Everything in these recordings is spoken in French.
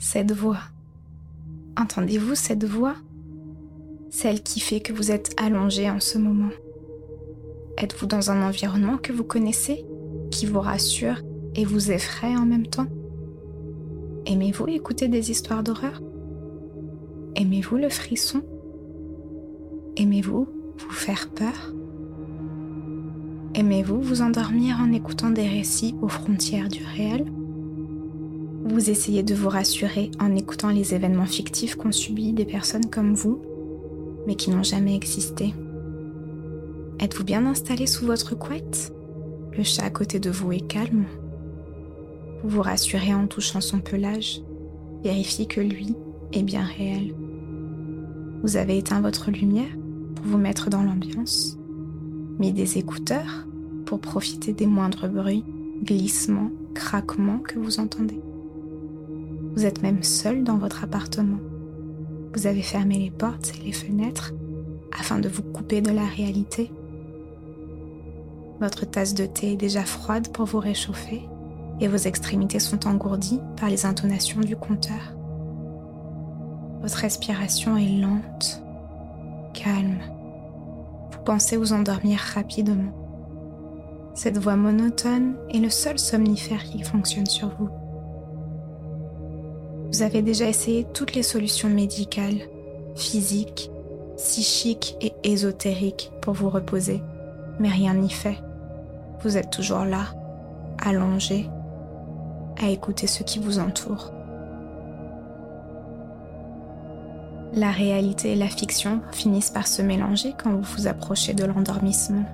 Cette voix. Entendez-vous cette voix? Celle qui fait que vous êtes allongé en ce moment. Êtes-vous dans un environnement que vous connaissez, qui vous rassure et vous effraie en même temps? Aimez-vous écouter des histoires d'horreur? Aimez-vous le frisson? Aimez-vous vous faire peur? Aimez-vous vous endormir en écoutant des récits aux frontières du réel? Vous essayez de vous rassurer en écoutant les événements fictifs qu'ont subis des personnes comme vous, mais qui n'ont jamais existé. Êtes-vous bien installé sous votre couette? Le chat à côté de vous est calme. Vous vous rassurez en touchant son pelage. Vérifiez que lui est bien réel. Vous avez éteint votre lumière pour vous mettre dans l'ambiance, mis des écouteurs pour profiter des moindres bruits, glissements, craquements que vous entendez. Vous êtes même seul dans votre appartement. Vous avez fermé les portes et les fenêtres afin de vous couper de la réalité. Votre tasse de thé est déjà froide pour vous réchauffer et vos extrémités sont engourdies par les intonations du compteur. Votre respiration est lente, calme. Vous pensez vous endormir rapidement. Cette voix monotone est le seul somnifère qui fonctionne sur vous. Vous avez déjà essayé toutes les solutions médicales, physiques, psychiques et ésotériques pour vous reposer, mais rien n'y fait. Vous êtes toujours là, allongé, à écouter ce qui vous entoure. La réalité et la fiction finissent par se mélanger quand vous vous approchez de l'endormissement.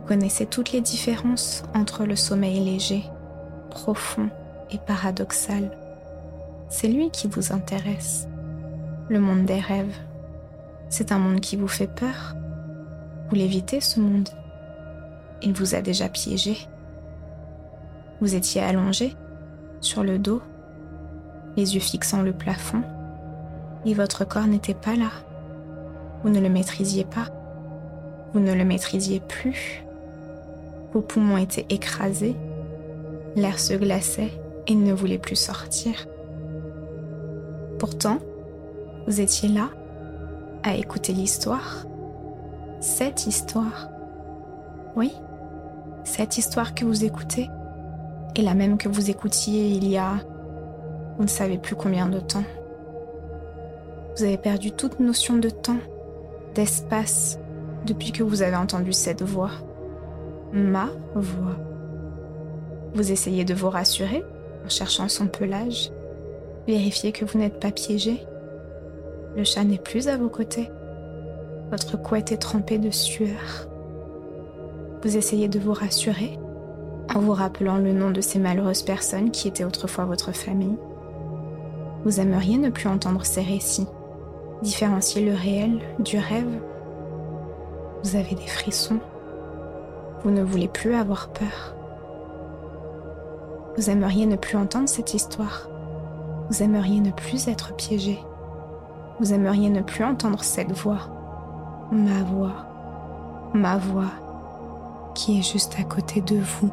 Vous connaissez toutes les différences entre le sommeil léger, profond et paradoxal c'est lui qui vous intéresse. Le monde des rêves. C'est un monde qui vous fait peur. Vous l'évitez, ce monde. Il vous a déjà piégé. Vous étiez allongé, sur le dos, les yeux fixant le plafond, et votre corps n'était pas là. Vous ne le maîtrisiez pas. Vous ne le maîtrisiez plus. Vos poumons étaient écrasés, l'air se glaçait et ne voulait plus sortir. Pourtant, vous étiez là, à écouter l'histoire. Cette histoire. Oui, cette histoire que vous écoutez est la même que vous écoutiez il y a... Vous ne savez plus combien de temps. Vous avez perdu toute notion de temps, d'espace, depuis que vous avez entendu cette voix. Ma voix. Vous essayez de vous rassurer en cherchant son pelage Vérifiez que vous n'êtes pas piégé. Le chat n'est plus à vos côtés. Votre couette est trempée de sueur. Vous essayez de vous rassurer en vous rappelant le nom de ces malheureuses personnes qui étaient autrefois votre famille. Vous aimeriez ne plus entendre ces récits, différencier le réel du rêve. Vous avez des frissons. Vous ne voulez plus avoir peur. Vous aimeriez ne plus entendre cette histoire vous aimeriez ne plus être piégé. Vous aimeriez ne plus entendre cette voix. Ma voix. Ma voix qui est juste à côté de vous.